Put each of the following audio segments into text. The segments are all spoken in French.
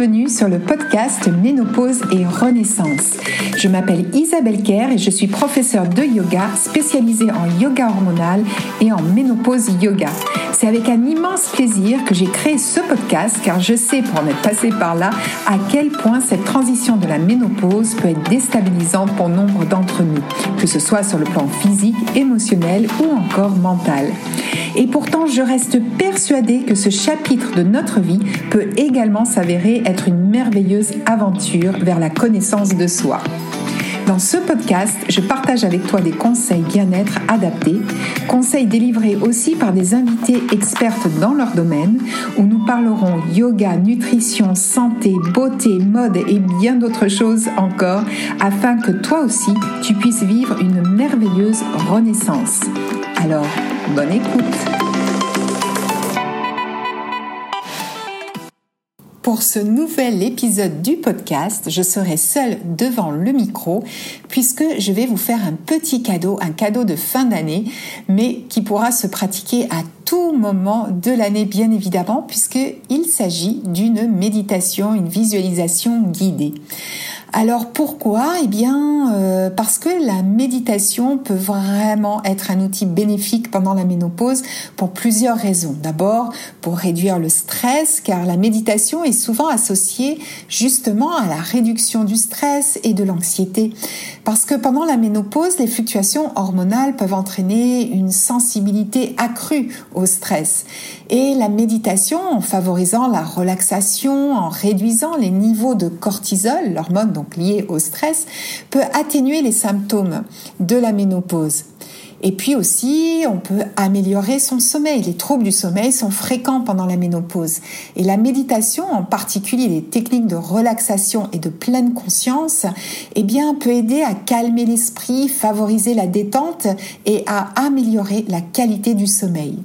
bienvenue sur le podcast Ménopause et Renaissance. Je m'appelle Isabelle Kerr et je suis professeure de yoga spécialisée en yoga hormonal et en ménopause yoga. C'est avec un immense plaisir que j'ai créé ce podcast car je sais pour en être passé par là à quel point cette transition de la ménopause peut être déstabilisante pour nombre d'entre nous, ce soit sur le plan physique, émotionnel ou encore mental. Et pourtant, je reste persuadée que ce chapitre de notre vie peut également s'avérer être une merveilleuse aventure vers la connaissance de soi. Dans ce podcast, je partage avec toi des conseils bien-être adaptés, conseils délivrés aussi par des invités expertes dans leur domaine, où nous parlerons yoga, nutrition, santé, beauté, mode et bien d'autres choses encore, afin que toi aussi, tu puisses vivre une merveilleuse renaissance. Alors, bonne écoute Pour ce nouvel épisode du podcast, je serai seule devant le micro puisque je vais vous faire un petit cadeau, un cadeau de fin d'année, mais qui pourra se pratiquer à tout moment de l'année bien évidemment puisqu'il s'agit d'une méditation, une visualisation guidée. Alors pourquoi? Eh bien euh, parce que la méditation peut vraiment être un outil bénéfique pendant la ménopause pour plusieurs raisons. D'abord pour réduire le stress car la méditation est souvent associée justement à la réduction du stress et de l'anxiété. Parce que pendant la ménopause, les fluctuations hormonales peuvent entraîner une sensibilité accrue au stress. Et la méditation, en favorisant la relaxation, en réduisant les niveaux de cortisol, l'hormone donc liée au stress, peut atténuer les symptômes de la ménopause. Et puis aussi, on peut améliorer son sommeil. Les troubles du sommeil sont fréquents pendant la ménopause. Et la méditation, en particulier les techniques de relaxation et de pleine conscience, eh bien, peut aider à calmer l'esprit, favoriser la détente et à améliorer la qualité du sommeil.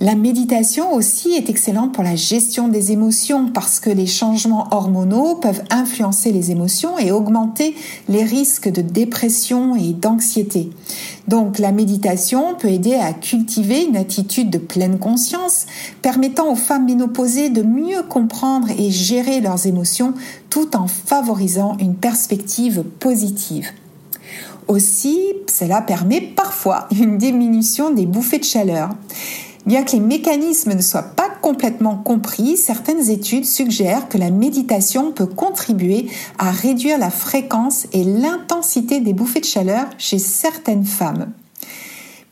La méditation aussi est excellente pour la gestion des émotions parce que les changements hormonaux peuvent influencer les émotions et augmenter les risques de dépression et d'anxiété. Donc la méditation peut aider à cultiver une attitude de pleine conscience permettant aux femmes ménopausées de mieux comprendre et gérer leurs émotions tout en favorisant une perspective positive. Aussi, cela permet parfois une diminution des bouffées de chaleur. Bien que les mécanismes ne soient pas complètement compris, certaines études suggèrent que la méditation peut contribuer à réduire la fréquence et l'intensité des bouffées de chaleur chez certaines femmes.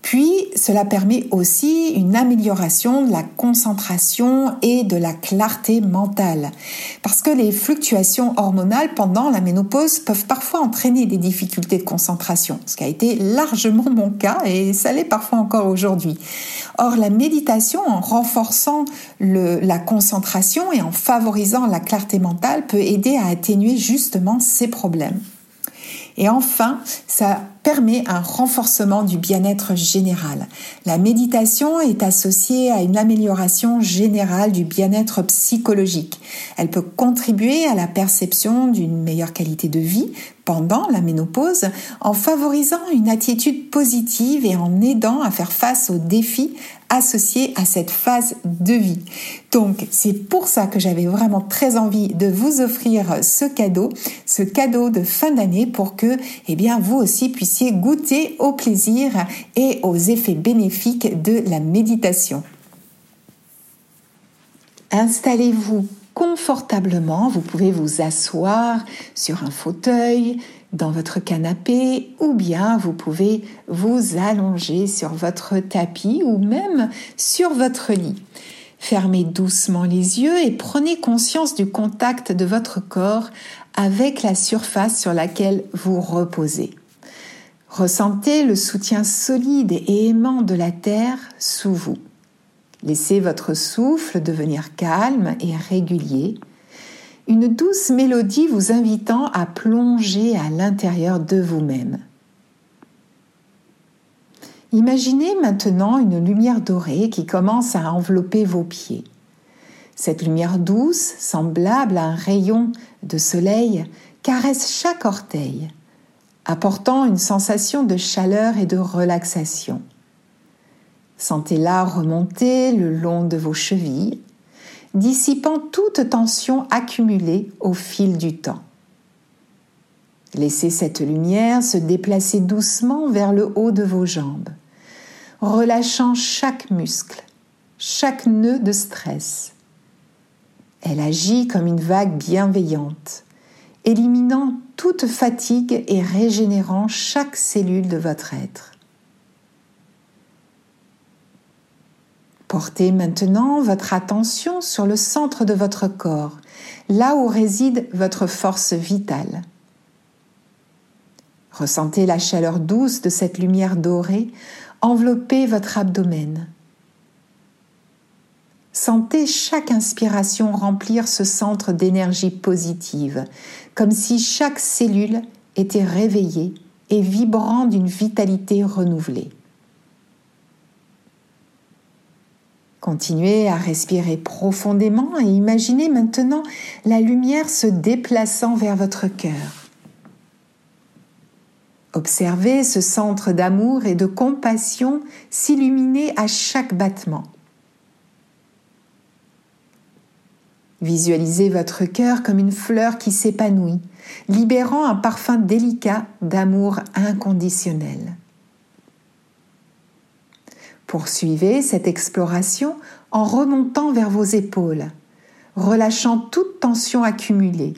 Puis, cela permet aussi une amélioration de la concentration et de la clarté mentale. Parce que les fluctuations hormonales pendant la ménopause peuvent parfois entraîner des difficultés de concentration, ce qui a été largement mon cas et ça l'est parfois encore aujourd'hui. Or, la méditation, en renforçant la concentration et en favorisant la clarté mentale, peut aider à atténuer justement ces problèmes. Et enfin, ça permet un renforcement du bien-être général. La méditation est associée à une amélioration générale du bien-être psychologique. Elle peut contribuer à la perception d'une meilleure qualité de vie pendant la ménopause en favorisant une attitude positive et en aidant à faire face aux défis associés à cette phase de vie. Donc c'est pour ça que j'avais vraiment très envie de vous offrir ce cadeau, ce cadeau de fin d'année pour que eh bien vous aussi puissiez goûter au plaisir et aux effets bénéfiques de la méditation. Installez-vous confortablement. Vous pouvez vous asseoir sur un fauteuil, dans votre canapé, ou bien vous pouvez vous allonger sur votre tapis ou même sur votre lit. Fermez doucement les yeux et prenez conscience du contact de votre corps avec la surface sur laquelle vous reposez. Ressentez le soutien solide et aimant de la terre sous vous. Laissez votre souffle devenir calme et régulier, une douce mélodie vous invitant à plonger à l'intérieur de vous-même. Imaginez maintenant une lumière dorée qui commence à envelopper vos pieds. Cette lumière douce, semblable à un rayon de soleil, caresse chaque orteil, apportant une sensation de chaleur et de relaxation. Sentez-la remonter le long de vos chevilles dissipant toute tension accumulée au fil du temps. Laissez cette lumière se déplacer doucement vers le haut de vos jambes, relâchant chaque muscle, chaque nœud de stress. Elle agit comme une vague bienveillante, éliminant toute fatigue et régénérant chaque cellule de votre être. Portez maintenant votre attention sur le centre de votre corps, là où réside votre force vitale. Ressentez la chaleur douce de cette lumière dorée envelopper votre abdomen. Sentez chaque inspiration remplir ce centre d'énergie positive, comme si chaque cellule était réveillée et vibrant d'une vitalité renouvelée. Continuez à respirer profondément et imaginez maintenant la lumière se déplaçant vers votre cœur. Observez ce centre d'amour et de compassion s'illuminer à chaque battement. Visualisez votre cœur comme une fleur qui s'épanouit, libérant un parfum délicat d'amour inconditionnel. Poursuivez cette exploration en remontant vers vos épaules, relâchant toute tension accumulée.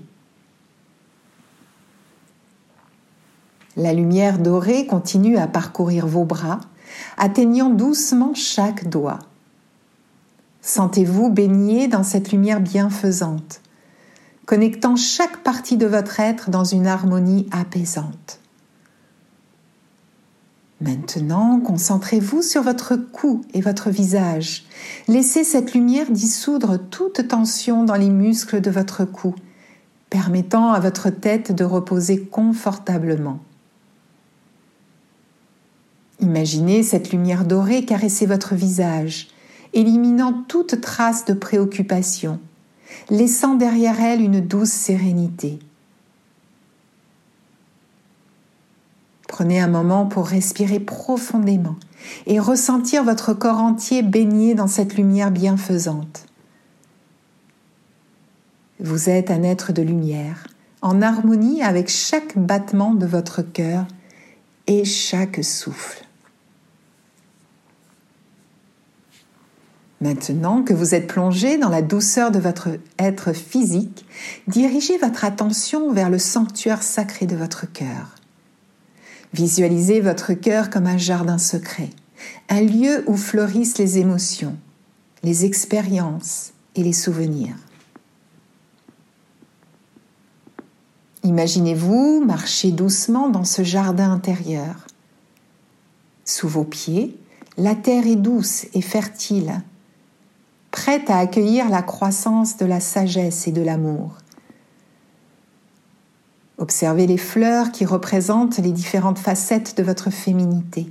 La lumière dorée continue à parcourir vos bras, atteignant doucement chaque doigt. Sentez-vous baigné dans cette lumière bienfaisante, connectant chaque partie de votre être dans une harmonie apaisante. Maintenant, concentrez-vous sur votre cou et votre visage. Laissez cette lumière dissoudre toute tension dans les muscles de votre cou, permettant à votre tête de reposer confortablement. Imaginez cette lumière dorée caresser votre visage, éliminant toute trace de préoccupation, laissant derrière elle une douce sérénité. Prenez un moment pour respirer profondément et ressentir votre corps entier baigné dans cette lumière bienfaisante. Vous êtes un être de lumière, en harmonie avec chaque battement de votre cœur et chaque souffle. Maintenant que vous êtes plongé dans la douceur de votre être physique, dirigez votre attention vers le sanctuaire sacré de votre cœur. Visualisez votre cœur comme un jardin secret, un lieu où fleurissent les émotions, les expériences et les souvenirs. Imaginez-vous marcher doucement dans ce jardin intérieur. Sous vos pieds, la terre est douce et fertile, prête à accueillir la croissance de la sagesse et de l'amour. Observez les fleurs qui représentent les différentes facettes de votre féminité.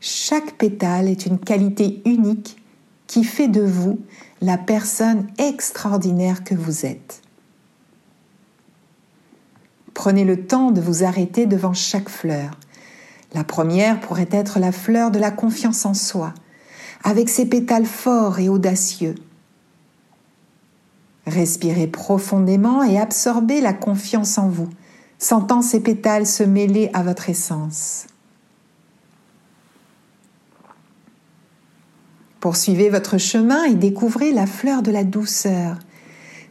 Chaque pétale est une qualité unique qui fait de vous la personne extraordinaire que vous êtes. Prenez le temps de vous arrêter devant chaque fleur. La première pourrait être la fleur de la confiance en soi, avec ses pétales forts et audacieux. Respirez profondément et absorbez la confiance en vous, sentant ces pétales se mêler à votre essence. Poursuivez votre chemin et découvrez la fleur de la douceur.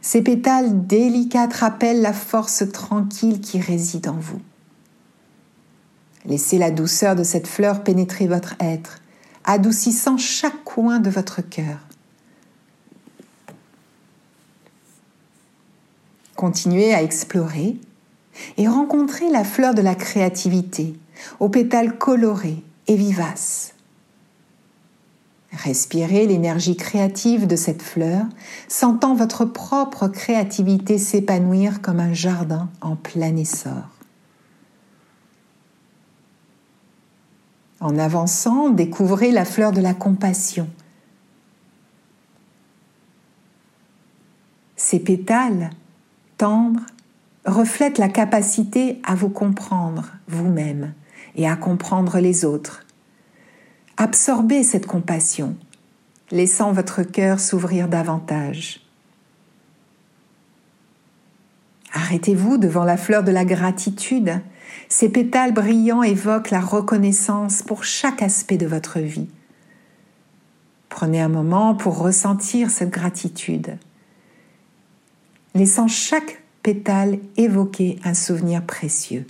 Ces pétales délicates rappellent la force tranquille qui réside en vous. Laissez la douceur de cette fleur pénétrer votre être, adoucissant chaque coin de votre cœur. Continuez à explorer et rencontrez la fleur de la créativité, aux pétales colorés et vivaces. Respirez l'énergie créative de cette fleur, sentant votre propre créativité s'épanouir comme un jardin en plein essor. En avançant, découvrez la fleur de la compassion. Ces pétales reflète la capacité à vous comprendre vous-même et à comprendre les autres. Absorbez cette compassion. laissant votre cœur s'ouvrir davantage. Arrêtez-vous devant la fleur de la gratitude. Ces pétales brillants évoquent la reconnaissance pour chaque aspect de votre vie. Prenez un moment pour ressentir cette gratitude, laissant chaque pétale évoquer un souvenir précieux.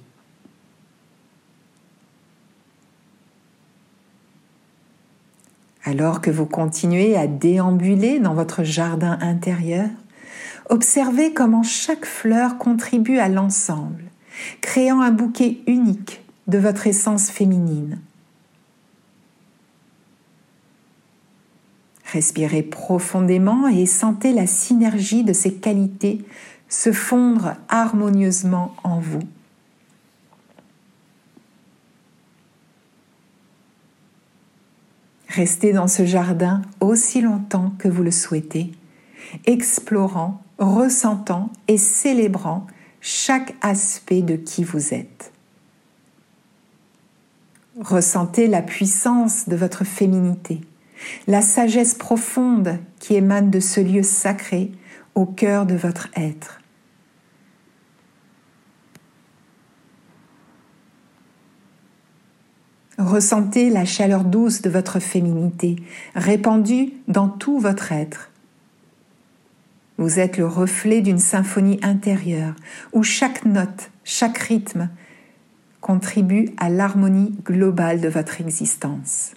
Alors que vous continuez à déambuler dans votre jardin intérieur, observez comment chaque fleur contribue à l'ensemble, créant un bouquet unique de votre essence féminine. Respirez profondément et sentez la synergie de ces qualités se fondre harmonieusement en vous. Restez dans ce jardin aussi longtemps que vous le souhaitez, explorant, ressentant et célébrant chaque aspect de qui vous êtes. Ressentez la puissance de votre féminité, la sagesse profonde qui émane de ce lieu sacré au cœur de votre être. Ressentez la chaleur douce de votre féminité, répandue dans tout votre être. Vous êtes le reflet d'une symphonie intérieure où chaque note, chaque rythme contribue à l'harmonie globale de votre existence.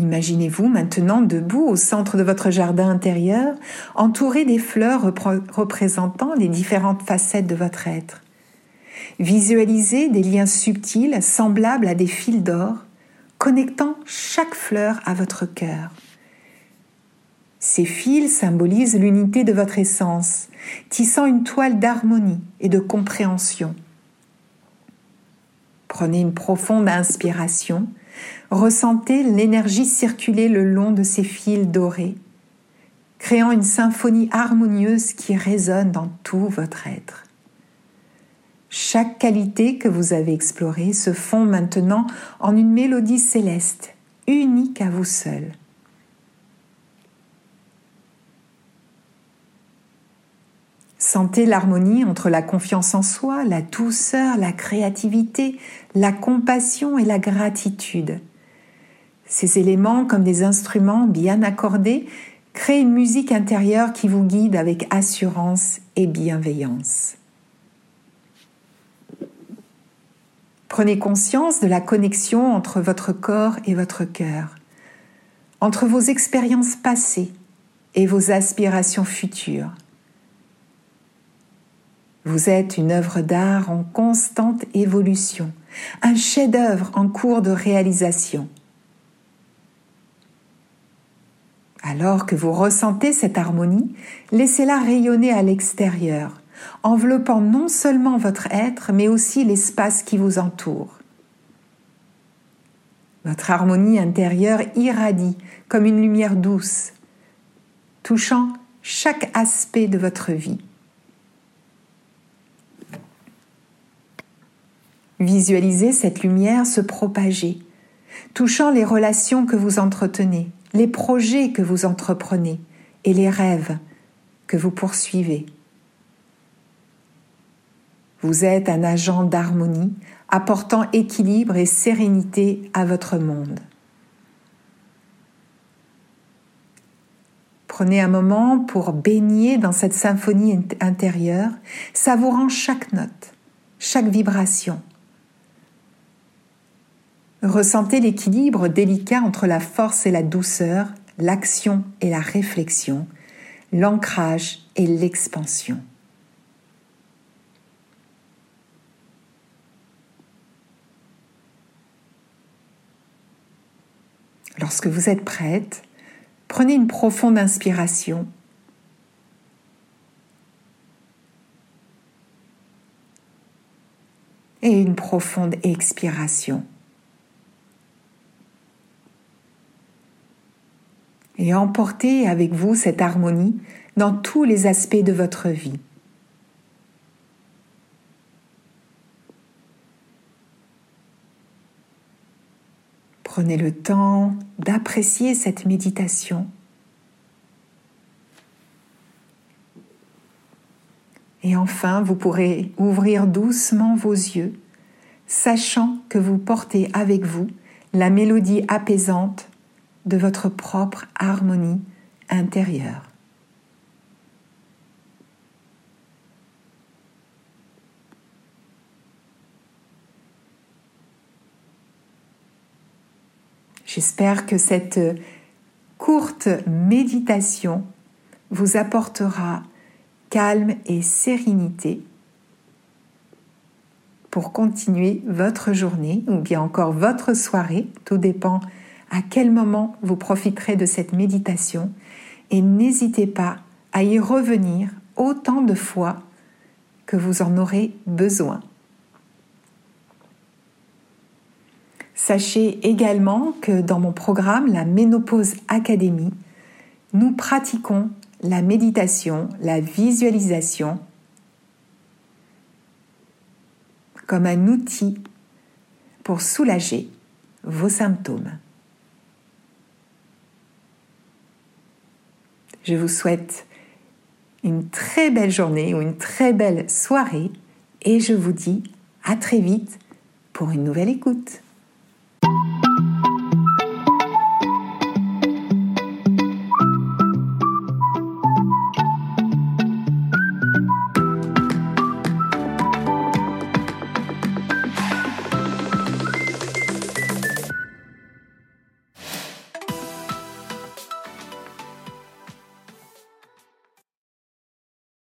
Imaginez-vous maintenant debout au centre de votre jardin intérieur, entouré des fleurs représentant les différentes facettes de votre être. Visualisez des liens subtils semblables à des fils d'or, connectant chaque fleur à votre cœur. Ces fils symbolisent l'unité de votre essence, tissant une toile d'harmonie et de compréhension. Prenez une profonde inspiration Ressentez l'énergie circuler le long de ces fils dorés, créant une symphonie harmonieuse qui résonne dans tout votre être. Chaque qualité que vous avez explorée se fond maintenant en une mélodie céleste, unique à vous seul. Sentez l'harmonie entre la confiance en soi, la douceur, la créativité, la compassion et la gratitude. Ces éléments, comme des instruments bien accordés, créent une musique intérieure qui vous guide avec assurance et bienveillance. Prenez conscience de la connexion entre votre corps et votre cœur, entre vos expériences passées et vos aspirations futures. Vous êtes une œuvre d'art en constante évolution, un chef-d'œuvre en cours de réalisation. Alors que vous ressentez cette harmonie, laissez-la rayonner à l'extérieur, enveloppant non seulement votre être, mais aussi l'espace qui vous entoure. Votre harmonie intérieure irradie comme une lumière douce, touchant chaque aspect de votre vie. Visualisez cette lumière se propager, touchant les relations que vous entretenez, les projets que vous entreprenez et les rêves que vous poursuivez. Vous êtes un agent d'harmonie apportant équilibre et sérénité à votre monde. Prenez un moment pour baigner dans cette symphonie intérieure, savourant chaque note, chaque vibration Ressentez l'équilibre délicat entre la force et la douceur, l'action et la réflexion, l'ancrage et l'expansion. Lorsque vous êtes prête, prenez une profonde inspiration et une profonde expiration. Et emportez avec vous cette harmonie dans tous les aspects de votre vie. Prenez le temps d'apprécier cette méditation. Et enfin, vous pourrez ouvrir doucement vos yeux, sachant que vous portez avec vous la mélodie apaisante de votre propre harmonie intérieure. J'espère que cette courte méditation vous apportera calme et sérénité pour continuer votre journée ou bien encore votre soirée. Tout dépend à quel moment vous profiterez de cette méditation. Et n'hésitez pas à y revenir autant de fois que vous en aurez besoin. Sachez également que dans mon programme, la Ménopause Académie, nous pratiquons la méditation, la visualisation comme un outil pour soulager vos symptômes. Je vous souhaite une très belle journée ou une très belle soirée et je vous dis à très vite pour une nouvelle écoute.